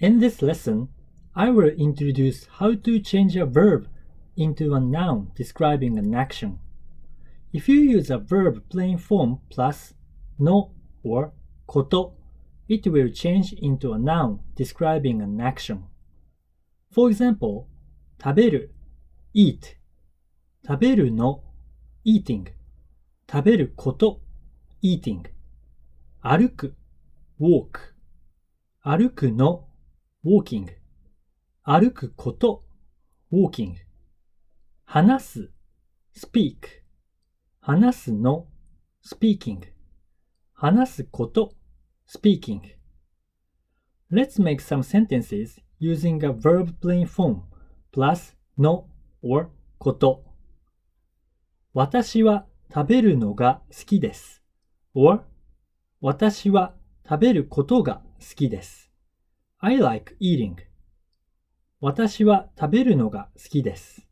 In this lesson, I will introduce how to change a verb into a noun describing an action. If you use a verb plain form plus no or こと, it will change into a noun describing an action. For example, 食べる eat 食べるの eating 食べること eating 歩く walk 歩くの walking 歩くこと walking 話す speak 話すの speaking 話すこと speaking Let's make some sentences using a verb plain form plus no or こと私は食べるのが好きです or 私は食べることが好きです I like eating. 私は食べるのが好きです。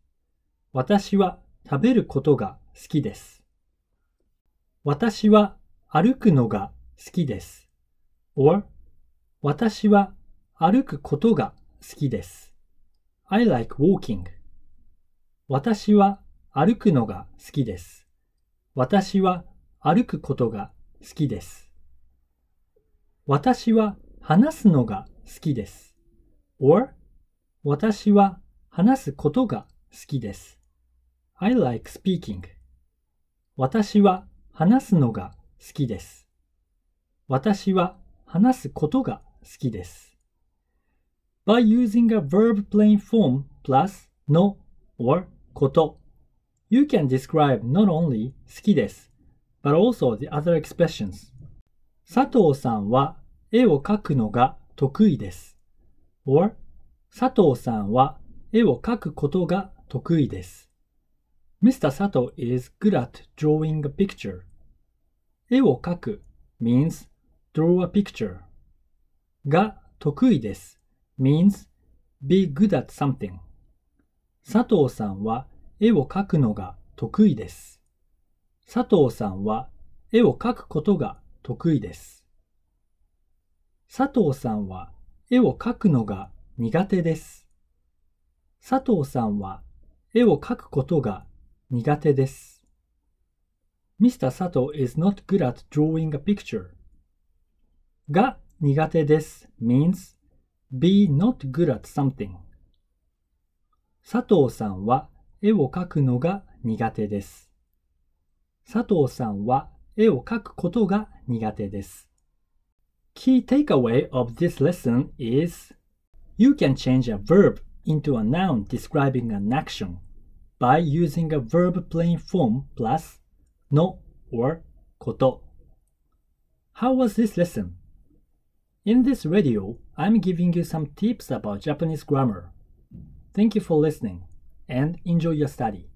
私は食べることが好きです。私は歩くのが好きです。Or 私は歩くことが好きです。I like walking. 私は歩くのが好きです。私は歩くことが好きです。私は話すのが好きです。or 私は話すことが好きです。I like speaking 私は話すのが好きです。私は話すことが好きです。By using a verb plain form plus no or こと You can describe not only 好きです but also the other expressions 佐藤さんは絵を描くのが得意です or 佐藤さんは絵を描くことが得意です Mr. Sato is good at drawing a picture 絵を描く means draw a picture が得意です means be good at something 佐藤さんは絵を描くのが得意です。佐藤さんは絵を描くことが得意です。佐藤さんは絵を描くのが苦手です。佐藤さんは絵を描くことが苦手です。Mr. Sato is not good at drawing a picture. が苦手です means be not good at something. 佐藤さんは絵を描くのが苦手です。佐藤さんは絵を描くことが苦手です。Key takeaway of this lesson is you can change a verb into a noun describing an action by using a verb plain form plus no or koto. How was this lesson? In this radio, I'm giving you some tips about Japanese grammar. Thank you for listening and enjoy your study.